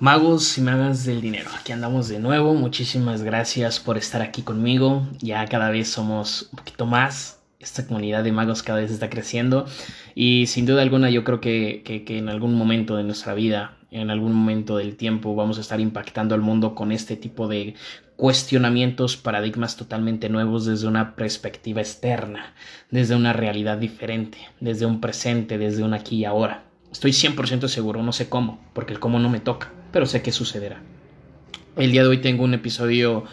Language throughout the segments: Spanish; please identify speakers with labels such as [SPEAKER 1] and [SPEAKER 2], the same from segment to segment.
[SPEAKER 1] Magos y magas del dinero, aquí andamos de nuevo. Muchísimas gracias por estar aquí conmigo. Ya cada vez somos un poquito más. Esta comunidad de magos cada vez está creciendo. Y sin duda alguna yo creo que, que, en algún momento de nuestra vida, en algún momento del tiempo, vamos a estar impactando al mundo con este tipo de cuestionamientos, paradigmas totalmente nuevos desde una perspectiva externa, desde una realidad diferente, desde un presente, desde un aquí y ahora. Estoy 100% seguro, no sé cómo, porque el cómo no me toca pero sé que sucederá. El día de hoy tengo un episodio,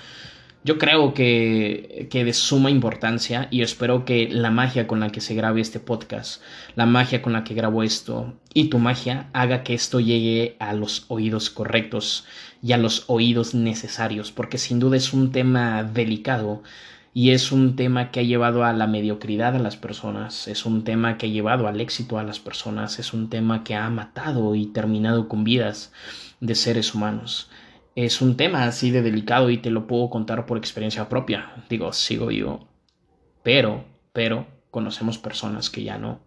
[SPEAKER 1] yo creo que, que de suma importancia y espero que la magia con la que se grabe este podcast, la magia con la que grabo esto y tu magia haga que esto llegue a los oídos correctos y a los oídos necesarios, porque sin duda es un tema delicado y es un tema que ha llevado a la mediocridad a las personas, es un tema que ha llevado al éxito a las personas, es un tema que ha matado y terminado con vidas de seres humanos. Es un tema así de delicado y te lo puedo contar por experiencia propia. Digo, sigo yo. Pero, pero, conocemos personas que ya no.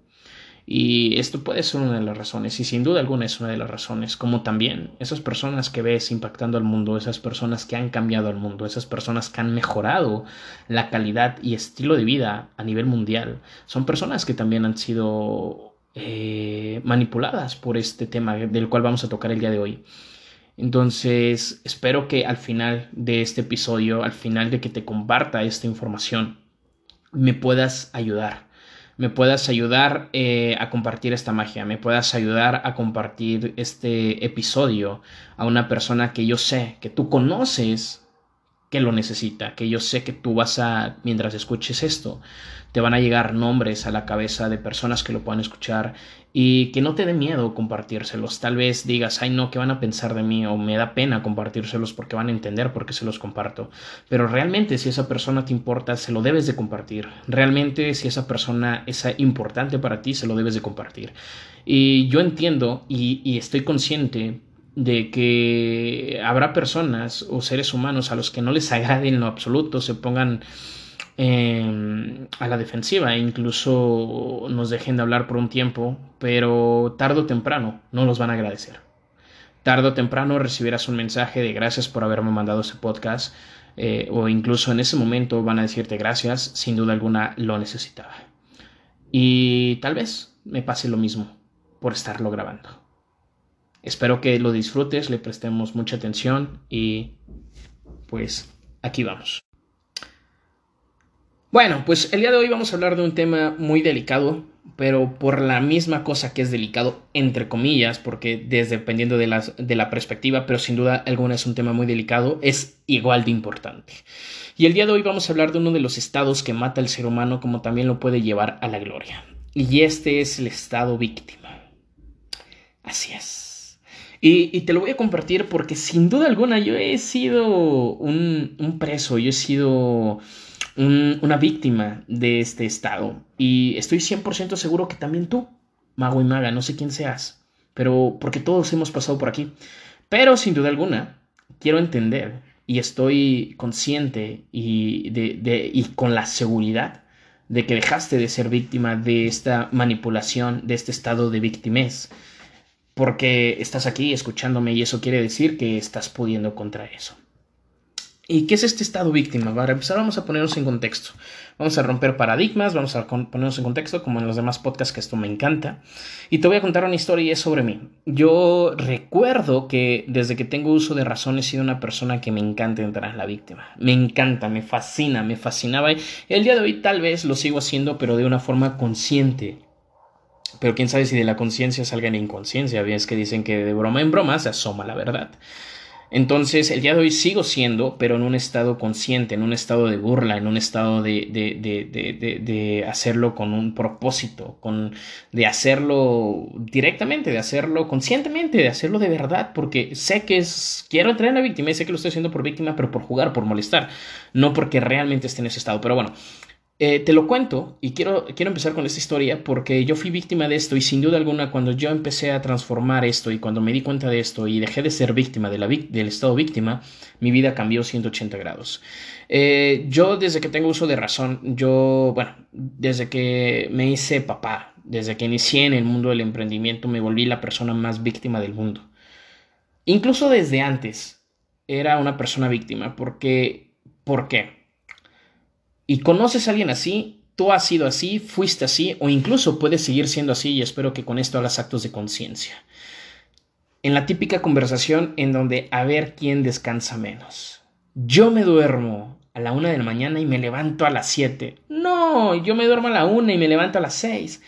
[SPEAKER 1] Y esto puede ser una de las razones, y sin duda alguna es una de las razones, como también esas personas que ves impactando al mundo, esas personas que han cambiado al mundo, esas personas que han mejorado la calidad y estilo de vida a nivel mundial, son personas que también han sido eh, manipuladas por este tema del cual vamos a tocar el día de hoy. Entonces, espero que al final de este episodio, al final de que te comparta esta información, me puedas ayudar. Me puedas ayudar eh, a compartir esta magia, me puedas ayudar a compartir este episodio a una persona que yo sé que tú conoces que lo necesita, que yo sé que tú vas a, mientras escuches esto, te van a llegar nombres a la cabeza de personas que lo puedan escuchar y que no te dé miedo compartírselos. Tal vez digas, ay no, ¿qué van a pensar de mí? O me da pena compartírselos porque van a entender por qué se los comparto. Pero realmente si esa persona te importa, se lo debes de compartir. Realmente si esa persona es importante para ti, se lo debes de compartir. Y yo entiendo y, y estoy consciente de que habrá personas o seres humanos a los que no les agrade en lo absoluto, se pongan em, a la defensiva e incluso nos dejen de hablar por un tiempo, pero tarde o temprano no los van a agradecer. Tarde o temprano recibirás un mensaje de gracias por haberme mandado ese podcast eh, o incluso en ese momento van a decirte gracias, sin duda alguna lo necesitaba. Y tal vez me pase lo mismo por estarlo grabando. Espero que lo disfrutes, le prestemos mucha atención y pues aquí vamos. Bueno, pues el día de hoy vamos a hablar de un tema muy delicado, pero por la misma cosa que es delicado, entre comillas, porque dependiendo de, las, de la perspectiva, pero sin duda alguna es un tema muy delicado, es igual de importante. Y el día de hoy vamos a hablar de uno de los estados que mata al ser humano como también lo puede llevar a la gloria. Y este es el estado víctima. Así es. Y, te lo voy a compartir porque sin duda alguna yo he sido un, preso, yo he sido una víctima de este estado. Y estoy 100% seguro que también tú, mago y maga, no sé quién seas, pero porque todos hemos pasado por aquí. Pero sin duda alguna, quiero entender y estoy consciente y, de, y con la seguridad de que dejaste de ser víctima de esta manipulación, de este estado de víctimas porque estás aquí escuchándome y eso quiere decir que estás pudiendo contra eso. ¿Y qué es este estado víctima? Para empezar vamos a ponernos en contexto. Vamos a romper paradigmas, vamos a ponernos en contexto como en los demás podcasts que esto me encanta. Y te voy a contar una historia sobre mí. Yo recuerdo que desde que tengo uso de razón he sido una persona que me encanta entrar en la víctima. Me encanta, me fascina, me fascinaba. Y el día de hoy tal vez lo sigo haciendo pero de una forma consciente pero quién sabe si de la conciencia salga en inconsciencia. Es que dicen que de broma en broma se asoma la verdad. Entonces, el día de hoy sigo siendo, pero en un estado consciente, en un estado de burla, en un estado de, de, de, de, hacerlo con un propósito, con, de hacerlo directamente, de hacerlo conscientemente, de hacerlo de verdad, porque sé que es, quiero entrar en la víctima y sé que lo estoy haciendo por víctima, pero por jugar, por molestar, no porque realmente esté en ese estado. Pero bueno, eh, te lo cuento y quiero, quiero empezar con esta historia porque yo fui víctima de esto y sin duda alguna cuando yo empecé a transformar esto y cuando me di cuenta de esto y dejé de ser víctima del estado víctima, mi vida cambió 180 grados. Eh, yo desde que tengo uso de razón, yo, bueno, desde que me hice papá, desde que inicié en el mundo del emprendimiento, me volví la persona más víctima del mundo. incluso desde antes, era una persona víctima. Porque, ¿Por qué? Y conoces a alguien así, tú has sido así, fuiste así, o incluso puedes seguir siendo así y espero que con esto hagas actos de conciencia. En la típica conversación en donde a ver quién descansa menos. Yo me duermo a la una de la mañana y me levanto a las siete. No, yo me duermo a la una y me levanto a las seis.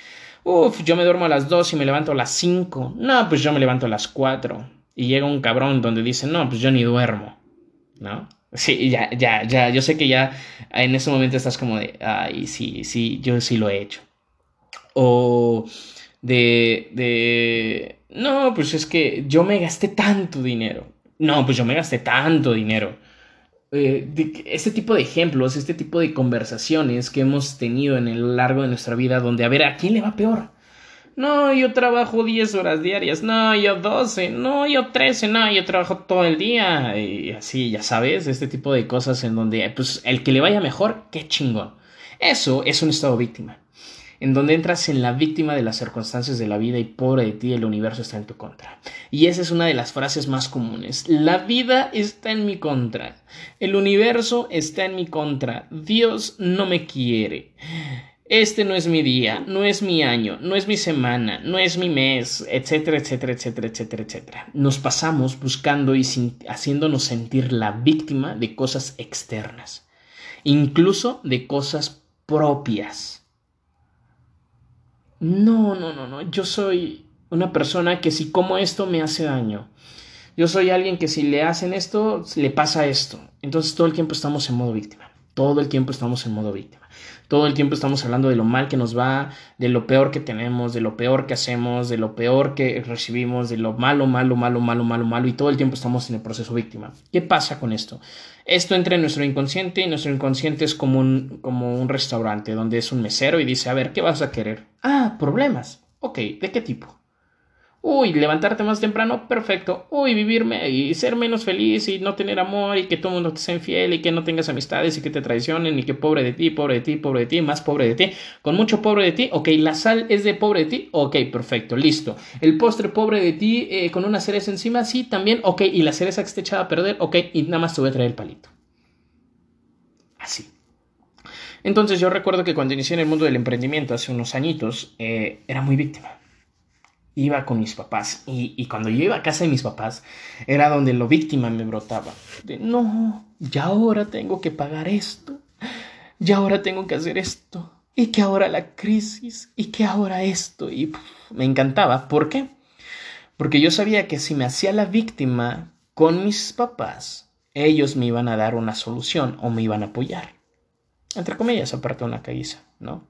[SPEAKER 1] Uf, yo me duermo a las dos y me levanto a las cinco. No, pues yo me levanto a las cuatro. Y llega un cabrón donde dice, no, pues yo ni duermo. ¿No? Sí, ya, ya, ya. Yo sé que ya en ese momento estás como de, ay, sí, sí, yo sí lo he hecho. O de, de, no, pues es que yo me gasté tanto dinero. No, pues yo me gasté tanto dinero. Eh, este tipo de ejemplos, este tipo de conversaciones que hemos tenido en el largo de nuestra vida, donde a ver, ¿a quién le va peor? No, yo trabajo 10 horas diarias. No, yo 12. No, yo 13. No, yo trabajo todo el día. Y así, ya sabes, este tipo de cosas en donde, pues, el que le vaya mejor, qué chingón. Eso es un estado víctima en donde entras en la víctima de las circunstancias de la vida y pobre de ti, el universo está en tu contra. Y esa es una de las frases más comunes. La vida está en mi contra. El universo está en mi contra. Dios no me quiere. Este no es mi día, no es mi año, no es mi semana, no es mi mes, etcétera, etcétera, etcétera, etcétera, etcétera. Nos pasamos buscando y haciéndonos sentir la víctima de cosas externas, incluso de cosas propias. No, no, no, no. Yo soy una persona que si como esto me hace daño. Yo soy alguien que si le hacen esto, le pasa esto. Entonces todo el tiempo estamos en modo víctima. Todo el tiempo estamos en modo víctima. Todo el tiempo estamos hablando de lo mal que nos va, de lo peor que tenemos, de lo peor que hacemos, de lo peor que recibimos, de lo malo, malo, malo, malo, malo, malo, y todo el tiempo estamos en el proceso víctima. ¿Qué pasa con esto? Esto entra en nuestro inconsciente y nuestro inconsciente es como un, como un restaurante donde es un mesero y dice, a ver, ¿qué vas a querer? Ah, problemas. Ok, ¿de qué tipo? Uy, levantarte más temprano, perfecto. Uy, vivirme y ser menos feliz y no tener amor y que todo el mundo te sea infiel y que no tengas amistades y que te traicionen y que pobre de ti, pobre de ti, pobre de ti, más pobre de ti, con mucho pobre de ti. Ok, la sal es de pobre de ti. Ok, perfecto, listo. El postre pobre de ti eh, con una cereza encima, sí, también. Ok, y la cereza que esté echada a perder, ok, y nada más te voy a traer el palito. Así. Entonces yo recuerdo que cuando inicié en el mundo del emprendimiento hace unos añitos, eh, era muy víctima iba con mis papás y, cuando yo iba a casa de mis papás era donde lo víctima me brotaba. De, no, ya ahora tengo que pagar esto, ya ahora tengo que hacer esto, y que ahora la crisis, y que ahora esto, y me encantaba. ¿Por qué? Porque yo sabía que si me hacía la víctima con mis papás, ellos me iban a dar una solución o me iban a apoyar. Entre comillas, aparte una caguiza, ¿no?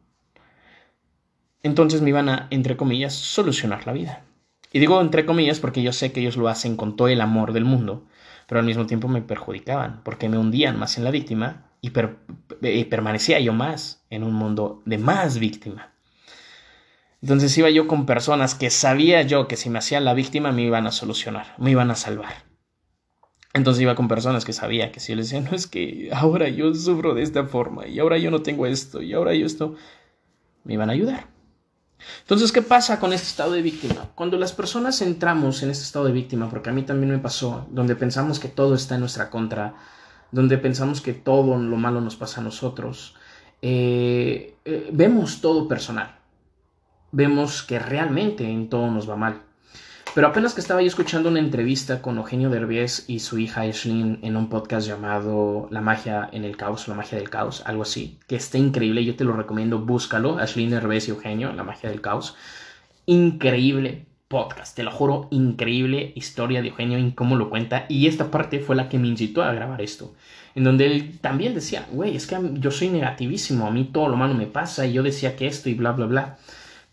[SPEAKER 1] Entonces me iban a, entre comillas, solucionar la vida. Y digo entre comillas porque yo sé que ellos lo hacen con todo el amor del mundo, pero al mismo tiempo me perjudicaban, porque me hundían más en la víctima y, permanecía yo más en un mundo de más víctima. Entonces iba yo con personas que sabía yo que si me hacían la víctima me iban a solucionar, me iban a salvar. Entonces iba con personas que sabía que si yo les decía, no es que ahora yo sufro de esta forma y ahora yo no tengo esto y ahora yo esto, me iban a ayudar. Entonces, ¿qué pasa con este estado de víctima? Cuando las personas entramos en este estado de víctima, porque a mí también me pasó, donde pensamos que todo está en nuestra contra, donde pensamos que todo lo malo nos pasa a nosotros, eh, eh, vemos todo personal, vemos que realmente en todo nos va mal. Pero apenas que estaba yo escuchando una entrevista con Eugenio Derbez y su hija Ashlyn en un podcast llamado La magia en el caos, la magia del caos, algo así, que está increíble, yo te lo recomiendo, búscalo, Ashlyn Derbez y Eugenio, La magia del caos. Increíble podcast, te lo juro, increíble historia de Eugenio y cómo lo cuenta. Y esta parte fue la que me incitó a grabar esto, en donde él también decía, güey, es que yo soy negativísimo, a mí todo lo malo me pasa y yo decía que esto y bla, bla, bla.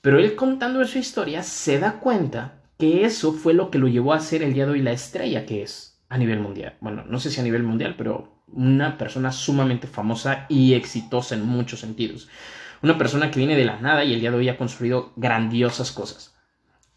[SPEAKER 1] Pero él contando su historia se da cuenta que eso fue lo que lo llevó a ser el día de hoy la estrella que es a nivel mundial. Bueno, no sé si a nivel mundial, pero una persona sumamente famosa y exitosa en muchos sentidos. Una persona que viene de la nada y el día de hoy ha construido grandiosas cosas.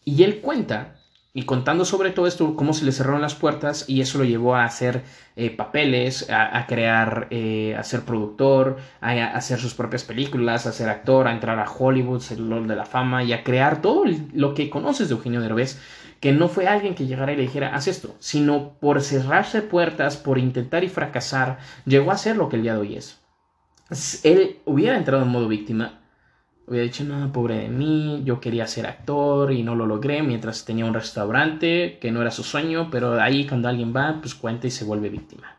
[SPEAKER 1] Y él cuenta y contando sobre todo esto, cómo se le cerraron las puertas y eso lo llevó a hacer eh, papeles, a, crear, eh, a ser productor, a, hacer sus propias películas, a ser actor, a entrar a Hollywood, ser el de la fama y a crear todo lo que conoces de Eugenio Derbez, que no fue alguien que llegara y le dijera, haz esto, sino por cerrarse puertas, por intentar y fracasar, llegó a ser lo que el día de hoy es. Él hubiera entrado en modo víctima, hubiera dicho, no, pobre de mí, yo quería ser actor y no lo logré mientras tenía un restaurante que no era su sueño, pero ahí cuando alguien va, pues cuenta y se vuelve víctima.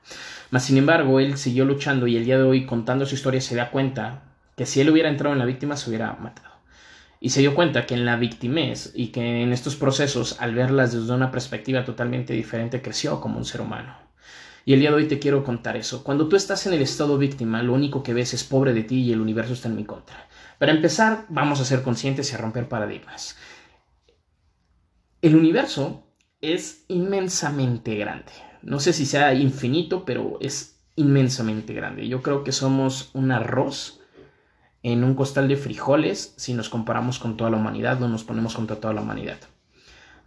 [SPEAKER 1] Mas, sin embargo, él siguió luchando y el día de hoy, contando su historia, se da cuenta que si él hubiera entrado en la víctima, se hubiera matado. Y se dio cuenta que en la victimez y que en estos procesos, al verlas desde una perspectiva totalmente diferente, creció como un ser humano. Y el día de hoy te quiero contar eso. Cuando tú estás en el estado víctima, lo único que ves es pobre de ti y el universo está en mi contra. Para empezar, vamos a ser conscientes y a romper paradigmas. El universo es inmensamente grande. No sé si sea infinito, pero es inmensamente grande. Yo creo que somos un arroz en un costal de frijoles si nos comparamos con toda la humanidad, no nos ponemos contra toda la humanidad.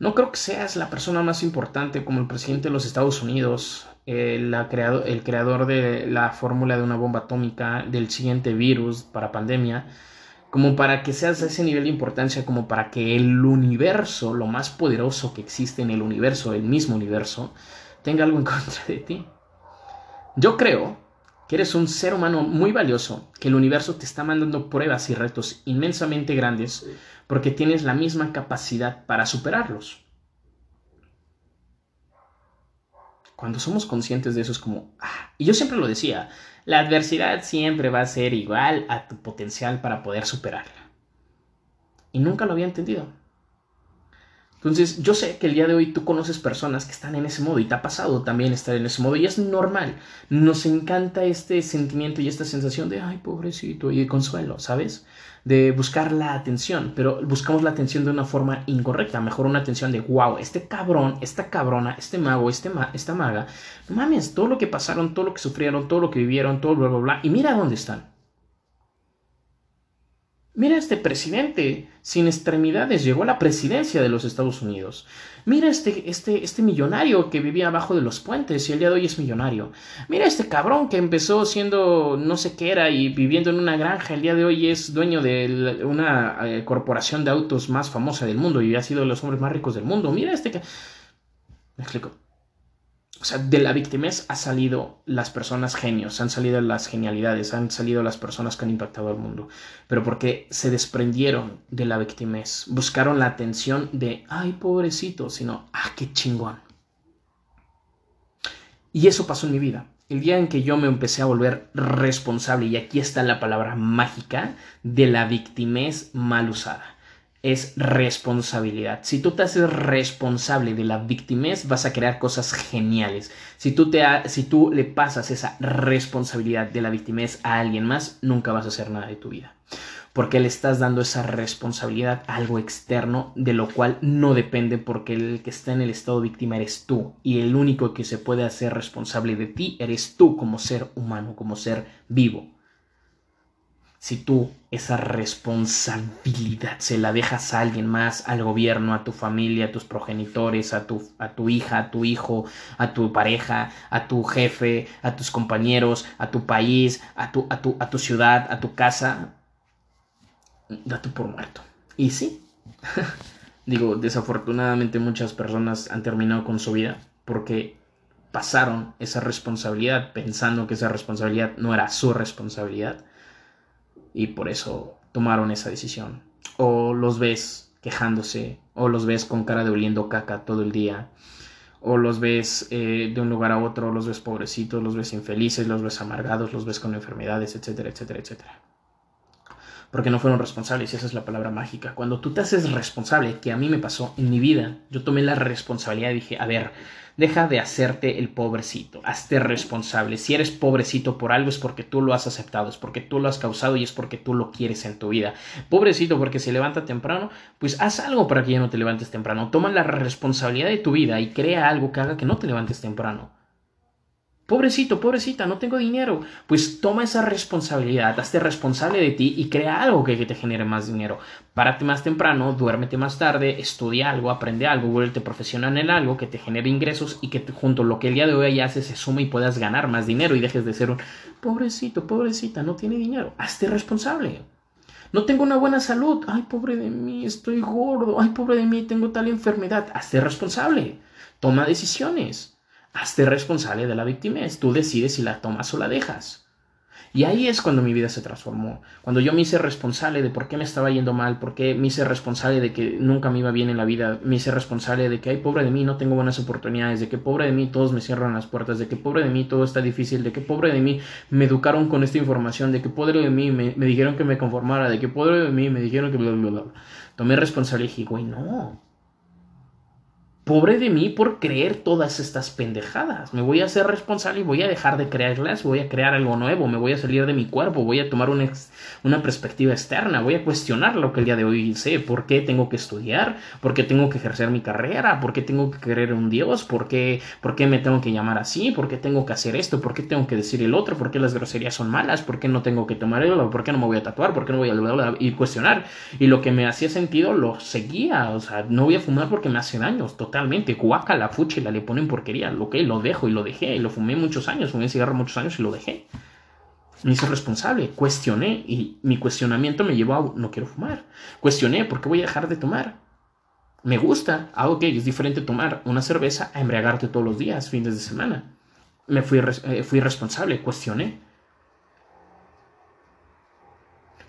[SPEAKER 1] No creo que seas la persona más importante como el presidente de los Estados Unidos, el, el creador de la fórmula de una bomba atómica, del siguiente virus para pandemia, como para que seas a ese nivel de importancia, como para que el universo, lo más poderoso que existe en el universo, el mismo universo, tenga algo en contra de ti. Yo creo que eres un ser humano muy valioso, que el universo te está mandando pruebas y retos inmensamente grandes porque tienes la misma capacidad para superarlos. Cuando somos conscientes de eso es como, ah, y yo siempre lo decía, la adversidad siempre va a ser igual a tu potencial para poder superarla. Y nunca lo había entendido. Entonces, yo sé que el día de hoy tú conoces personas que están en ese modo y te ha pasado también estar en ese modo y es normal. Nos encanta este sentimiento y esta sensación de, ay, pobrecito, y de consuelo, ¿sabes? De buscar la atención, pero buscamos la atención de una forma incorrecta. Mejor una atención de, wow, este cabrón, esta cabrona, este mago, este esta maga, no mames, todo lo que pasaron, todo lo que sufrieron, todo lo que vivieron, todo bla, bla, bla, y mira dónde están. Mira este presidente sin extremidades, llegó a la presidencia de los Estados Unidos. Mira este, este, este millonario que vivía abajo de los puentes y el día de hoy es millonario. Mira este cabrón que empezó siendo no sé qué era y viviendo en una granja, el día de hoy es dueño de una eh, corporación de autos más famosa del mundo y ha sido de los hombres más ricos del mundo. Mira este que... Me explico. O sea, de la victimez ha salido las personas genios, han salido las genialidades, han salido las personas que han impactado al mundo. Pero porque se desprendieron de la victimez, buscaron la atención de, ay, pobrecito, sino, ah, qué chingón. Y eso pasó en mi vida. El día en que yo me empecé a volver responsable, y aquí está la palabra mágica, de la victimez mal usada es responsabilidad. Si tú te haces responsable de la victimez, vas a crear cosas geniales. Si tú, te si tú le pasas esa responsabilidad de la victimez a alguien más, nunca vas a hacer nada de tu vida. Porque le estás dando esa responsabilidad a algo externo de lo cual no depende porque el que está en el estado víctima eres tú. Y el único que se puede hacer responsable de ti eres tú como ser humano, como ser vivo si tú esa responsabilidad se la dejas a alguien más, al gobierno, a tu familia, a tus progenitores, a tu, a tu hija, a tu hijo, a tu pareja, a tu jefe, a tus compañeros, a tu país, a tu, a tu, a tu ciudad, a tu casa, date por muerto. Y sí, digo, desafortunadamente muchas personas han terminado con su vida porque pasaron esa responsabilidad pensando que esa responsabilidad no era su responsabilidad y por eso tomaron esa decisión. O los ves quejándose, o los ves con cara de oliendo caca todo el día, o los ves eh, de un lugar a otro, los ves pobrecitos, los ves infelices, los ves amargados, los ves con enfermedades, etcétera, etcétera, etcétera. Porque no fueron responsables, y esa es la palabra mágica. Cuando tú te haces responsable, que a mí me pasó en mi vida, yo tomé la responsabilidad y dije, a ver, Deja de hacerte el pobrecito, hazte responsable. Si eres pobrecito por algo es porque tú lo has aceptado, es porque tú lo has causado y es porque tú lo quieres en tu vida. Pobrecito porque se levanta temprano, pues haz algo para que ya no te levantes temprano. Toma la responsabilidad de tu vida y crea algo que haga que no te levantes temprano. Pobrecito, pobrecita, no tengo dinero. Pues toma esa responsabilidad, hazte responsable de ti y crea algo que, te genere más dinero. Párate más temprano, duérmete más tarde, estudia algo, aprende algo, vuélvete profesional en algo que te genere ingresos y que junto a lo que el día de hoy haces se sume y puedas ganar más dinero y dejes de ser un pobrecito, pobrecita, no tiene dinero. Hazte responsable. No tengo una buena salud. Ay, pobre de mí, estoy gordo. Ay, pobre de mí, tengo tal enfermedad. Hazte responsable. Toma decisiones. Hazte responsable de la víctima. Tú decides si la tomas o la dejas. Y ahí es cuando mi vida se transformó. Cuando yo me hice responsable de por qué me estaba yendo mal, por qué me hice responsable de que nunca me iba bien en la vida, me hice responsable de que, ay, pobre de mí, no tengo buenas oportunidades, de que pobre de mí todos me cierran las puertas, de que pobre de mí todo está difícil, de que pobre de mí me educaron con esta información, de que pobre de mí me, dijeron que me conformara, de que pobre de mí me dijeron que bla, bla, bla. Tomé responsabilidad y dije, güey, no, Pobre de mí por creer todas estas pendejadas. Me voy a hacer responsable y voy a dejar de creerlas, voy a crear algo nuevo, me voy a salir de mi cuerpo, voy a tomar una, una perspectiva externa, voy a cuestionar lo que el día de hoy sé, por qué tengo que estudiar, por qué tengo que ejercer mi carrera, por qué tengo que en un Dios, por qué, por qué me tengo que llamar así, por qué tengo que hacer esto, por qué tengo que decir el otro, por qué las groserías son malas, por qué no tengo que tomar el, por qué no me voy a tatuar, por qué no voy a y cuestionar. Y lo que me hacía sentido lo seguía, o sea, no voy a fumar porque me hace daño, totalmente. Guaca, la la le ponen porquería. Lo que lo dejo y lo dejé. Lo fumé muchos años, fumé cigarro muchos años y lo dejé. Me hice responsable, cuestioné y mi cuestionamiento me llevó a no quiero fumar. Cuestioné por qué voy a dejar de tomar. Me gusta, ah, ok, es diferente tomar una cerveza a embriagarte todos los días, fines de semana. Me fui, eh, fui responsable, cuestioné.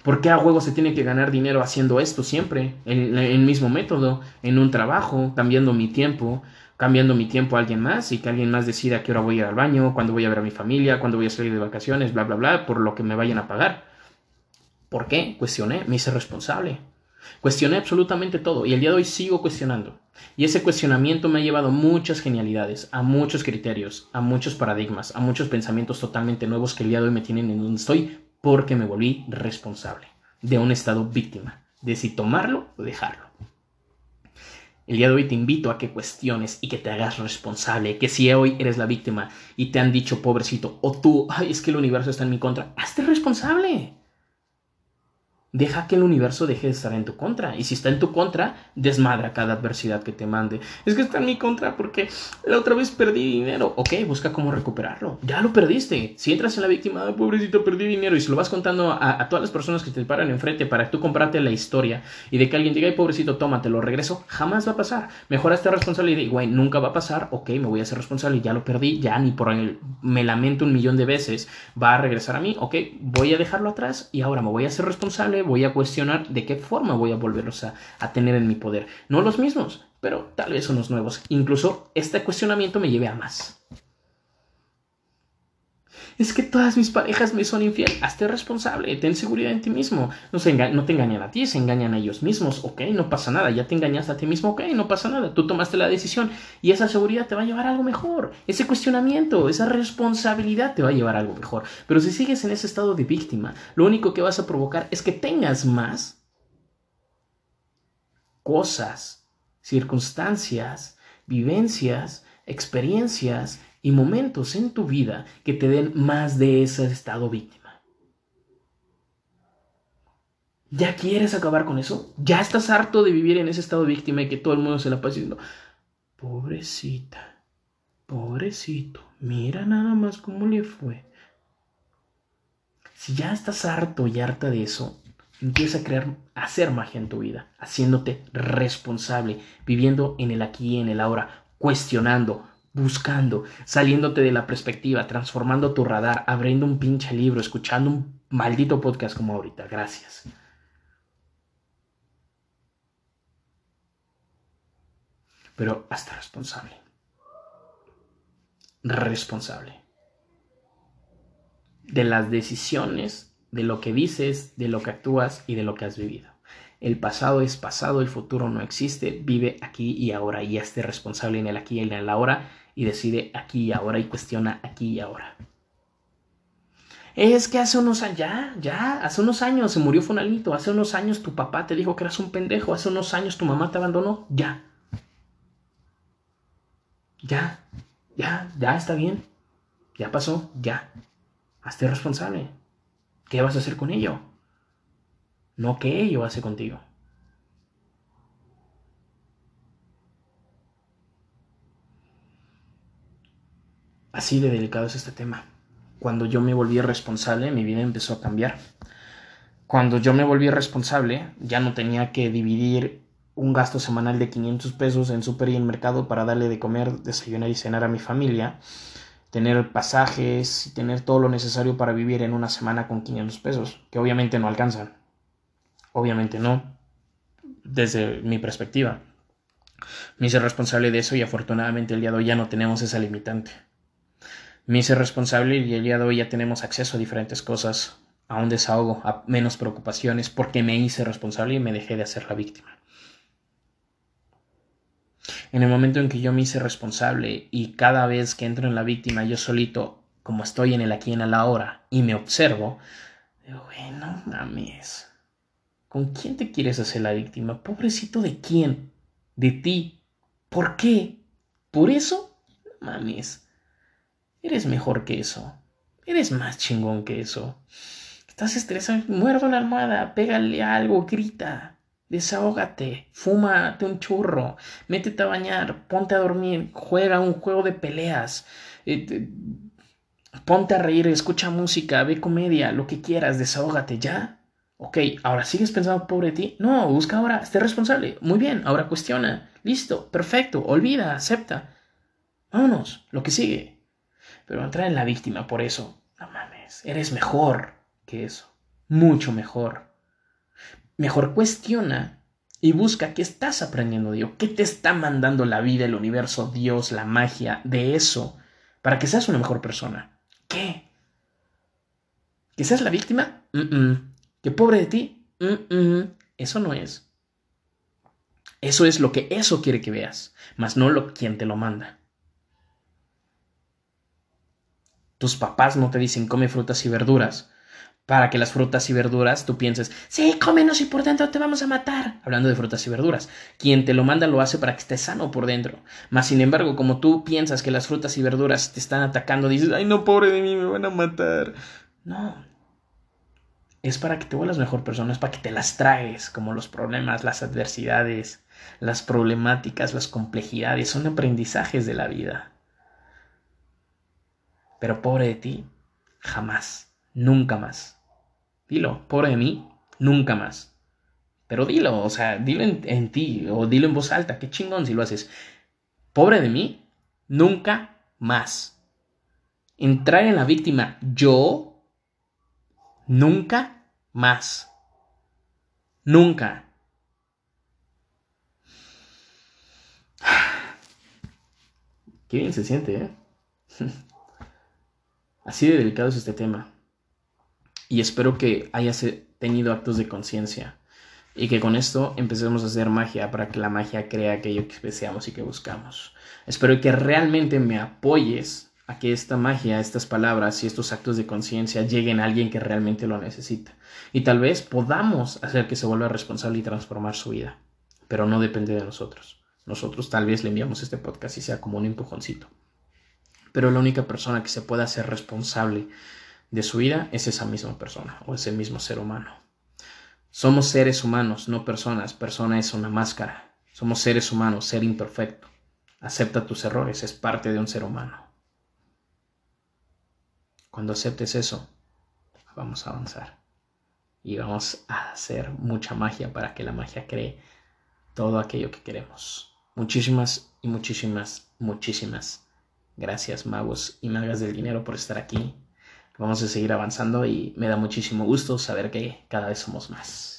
[SPEAKER 1] ¿Por qué a huevo se tiene que ganar dinero haciendo esto siempre? En el mismo método, en un trabajo, cambiando mi tiempo, cambiando mi tiempo a alguien más y que alguien más decida a qué hora voy a ir al baño, cuándo voy a ver a mi familia, cuándo voy a salir de vacaciones, bla, bla, bla, por lo que me vayan a pagar. ¿Por qué? Cuestioné, me hice responsable. Cuestioné absolutamente todo y el día de hoy sigo cuestionando. Y ese cuestionamiento me ha llevado muchas genialidades, a muchos criterios, a muchos paradigmas, a muchos pensamientos totalmente nuevos que el día de hoy me tienen en donde estoy porque me volví responsable de un estado víctima, de si tomarlo o dejarlo. El día de hoy te invito a que cuestiones y que te hagas responsable, que si hoy eres la víctima y te han dicho pobrecito o tú, es que el universo está en mi contra, hazte responsable. Deja que el universo deje de estar en tu contra. Y si está en tu contra, desmadra cada adversidad que te mande. Es que está en mi contra porque la otra vez perdí dinero. Ok, busca cómo recuperarlo. Ya lo perdiste. Si entras en la víctima, pobrecito, perdí dinero y se lo vas contando a, todas las personas que te paran enfrente para que tú comprarte la historia y de que alguien diga, ay, pobrecito, tómate, lo regreso, jamás va a pasar. Mejor esta responsabilidad y, güey, nunca va a pasar. Ok, me voy a hacer responsable ya lo perdí. Ya ni por el, me lamento un millón de veces. Va a regresar a mí. Ok, voy a dejarlo atrás y ahora me voy a hacer responsable voy a cuestionar de qué forma voy a volverlos a, tener en mi poder. No los mismos, pero tal vez unos nuevos. Incluso este cuestionamiento me lleve a más es que todas mis parejas me son infiel. Hazte responsable, ten seguridad en ti mismo. No, se no te engañan a ti, se engañan a ellos mismos. Ok, no pasa nada. Ya te engañaste a ti mismo. Ok, no pasa nada. Tú tomaste la decisión y esa seguridad te va a llevar a algo mejor. Ese cuestionamiento, esa responsabilidad te va a llevar a algo mejor. Pero si sigues en ese estado de víctima, lo único que vas a provocar es que tengas más cosas, circunstancias, vivencias, experiencias y momentos en tu vida que te den más de ese estado víctima. ¿Ya quieres acabar con eso? ¿Ya estás harto de vivir en ese estado víctima y que todo el mundo se la pasa diciendo, pobrecita, pobrecito, mira nada más cómo le fue? Si ya estás harto y harta de eso, empieza a crear, a hacer magia en tu vida, haciéndote responsable, viviendo en el aquí y en el ahora, cuestionando, buscando, saliéndote de la perspectiva, transformando tu radar, abriendo un pinche libro, escuchando un maldito podcast como ahorita. Gracias. Pero hasta responsable. Responsable. De las decisiones, de lo que dices, de lo que actúas y de lo que has vivido. El pasado es pasado, el futuro no existe, vive aquí y ahora y esté responsable en el aquí y en el ahora y decide aquí y ahora y cuestiona aquí y ahora. Es que hace unos años, ya, ya, hace unos años se murió Fonalito, hace unos años tu papá te dijo que eras un pendejo, hace unos años tu mamá te abandonó, ya. Ya, ya, ya está bien, ya pasó, ya. Hazte responsable. ¿Qué vas a hacer con ello? No que ello hace contigo. Así de delicado es este tema. Cuando yo me volví responsable, mi vida empezó a cambiar. Cuando yo me volví responsable, ya no tenía que dividir un gasto semanal de 500 pesos en super y en mercado para darle de comer, desayunar y cenar a mi familia, tener pasajes tener todo lo necesario para vivir en una semana con 500 pesos, que obviamente no alcanzan. Obviamente no, desde mi perspectiva. Me hice responsable de eso y afortunadamente el día de hoy ya no tenemos esa limitante. Me hice responsable y el día de hoy ya tenemos acceso a diferentes cosas, a un desahogo, a menos preocupaciones, porque me hice responsable y me dejé de hacer la víctima. En el momento en que yo me hice responsable y cada vez que entro en la víctima yo solito, como estoy en el aquí en el ahora, y me observo, digo, bueno, mames, ¿con quién te quieres hacer la víctima? Pobrecito de quién? De ti. ¿Por qué? ¿Por eso? mames. Eres mejor que eso. Eres más chingón que eso. Estás estresado, muerdo la almohada, pégale algo, grita. Desahógate, fúmate un churro, métete a bañar, ponte a dormir, juega un juego de peleas, eh, ponte a reír, escucha música, ve comedia, lo que quieras, desahógate, ¿ya? Ok, ahora sigues pensando pobre de ti. No, busca ahora, esté responsable. Muy bien, ahora cuestiona. Listo, perfecto, olvida, acepta. Vámonos, lo que sigue. Pero entrar en la víctima por eso, no mames, eres mejor que eso, mucho mejor. Mejor cuestiona y busca qué estás aprendiendo de qué te está mandando la vida, el universo, Dios, la magia de eso, para que seas una mejor persona. ¿Qué? ¿Que seas la víctima? ¿Que pobre de ti? Eso no es. Eso es lo que eso quiere que veas, más no lo quien te lo manda. Tus papás no te dicen come frutas y verduras para que las frutas y verduras tú pienses, sí, cómenos y por dentro te vamos a matar. Hablando de frutas y verduras, quien te lo manda lo hace para que estés sano por dentro. Mas, sin embargo, como tú piensas que las frutas y verduras te están atacando, dices, ay, no, pobre de mí, me van a matar. No. Es para que te vuelvas mejor persona, es para que te las tragues, como los problemas, las adversidades, las problemáticas, las complejidades, son aprendizajes de la vida. Pero pobre de ti, jamás, nunca más. Dilo, pobre de mí, nunca más. Pero dilo, o sea, dilo en, ti o dilo en voz alta, qué chingón si lo haces. Pobre de mí, nunca más. Entrar en la víctima, yo, nunca más. Nunca. Qué bien se siente, ¿eh? Así de delicado es este tema y espero que hayas tenido actos de conciencia y que con esto empecemos a hacer magia para que la magia crea aquello que deseamos y que buscamos. Espero que realmente me apoyes a que esta magia, estas palabras y estos actos de conciencia lleguen a alguien que realmente lo necesita. Y tal vez podamos hacer que se vuelva responsable y transformar su vida. Pero no depende de nosotros. Nosotros tal vez le enviamos este podcast y sea como un empujoncito. Pero la única persona que se pueda hacer responsable de su vida es esa misma persona o ese mismo ser humano. Somos seres humanos, no personas. Persona es una máscara. Somos seres humanos, ser imperfecto. Acepta tus errores, es parte de un ser humano. Cuando aceptes eso, vamos a avanzar. Y vamos a hacer mucha magia para que la magia cree todo aquello que queremos. Muchísimas y muchísimas, muchísimas gracias magos y magas del dinero por estar aquí Vamos a seguir avanzando y me da muchísimo gusto saber que cada vez somos más.